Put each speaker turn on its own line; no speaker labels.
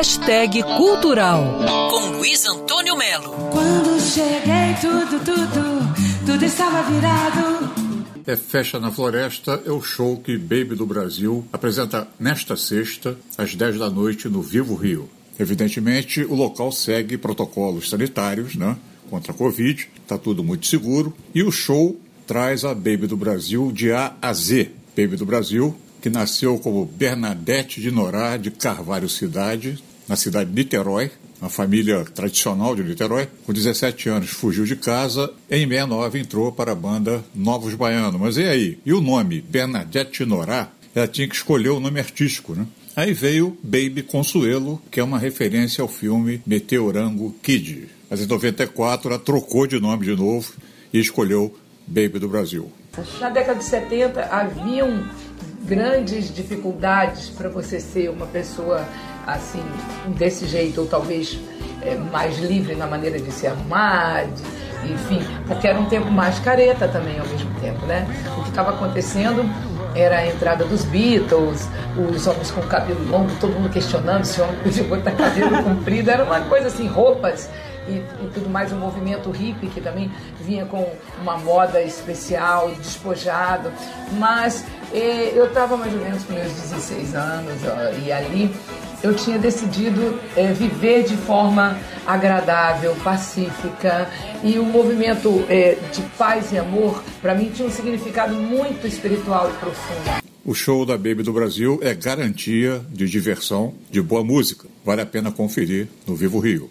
Hashtag Cultural. Com Luiz Antônio Melo.
Quando cheguei, tudo, tudo, tudo estava virado.
É Festa na Floresta é o show que Baby do Brasil apresenta nesta sexta, às 10 da noite, no Vivo Rio. Evidentemente, o local segue protocolos sanitários, né? Contra a Covid, está tudo muito seguro. E o show traz a Baby do Brasil de A a Z. Baby do Brasil, que nasceu como Bernadette de Norá de Carvalho Cidade, na cidade de Niterói, uma família tradicional de Niterói. Com 17 anos fugiu de casa, em 69 entrou para a banda Novos Baianos. Mas e aí? E o nome Bernadette Norá? Ela tinha que escolher o nome artístico, né? Aí veio Baby Consuelo, que é uma referência ao filme Meteorango Kid. Mas em 94 ela trocou de nome de novo e escolheu Baby do Brasil.
Na década de 70 haviam grandes dificuldades para você ser uma pessoa assim desse jeito ou talvez é, mais livre na maneira de se arrumar, de, enfim, porque era um tempo mais careta também ao mesmo tempo, né? O que estava acontecendo era a entrada dos Beatles, os homens com cabelo longo, todo mundo questionando se o homem podia botar cabelo comprido, era uma coisa assim, roupas e, e, tudo mais, um movimento hippie que também vinha com uma moda especial, despojado, mas eh, eu estava mais ou menos com meus 16 anos ó, e ali eu tinha decidido é, viver de forma agradável, pacífica e o movimento é, de paz e amor para mim tinha um significado muito espiritual e profundo.
O show da Baby do Brasil é garantia de diversão, de boa música. Vale a pena conferir no Vivo Rio.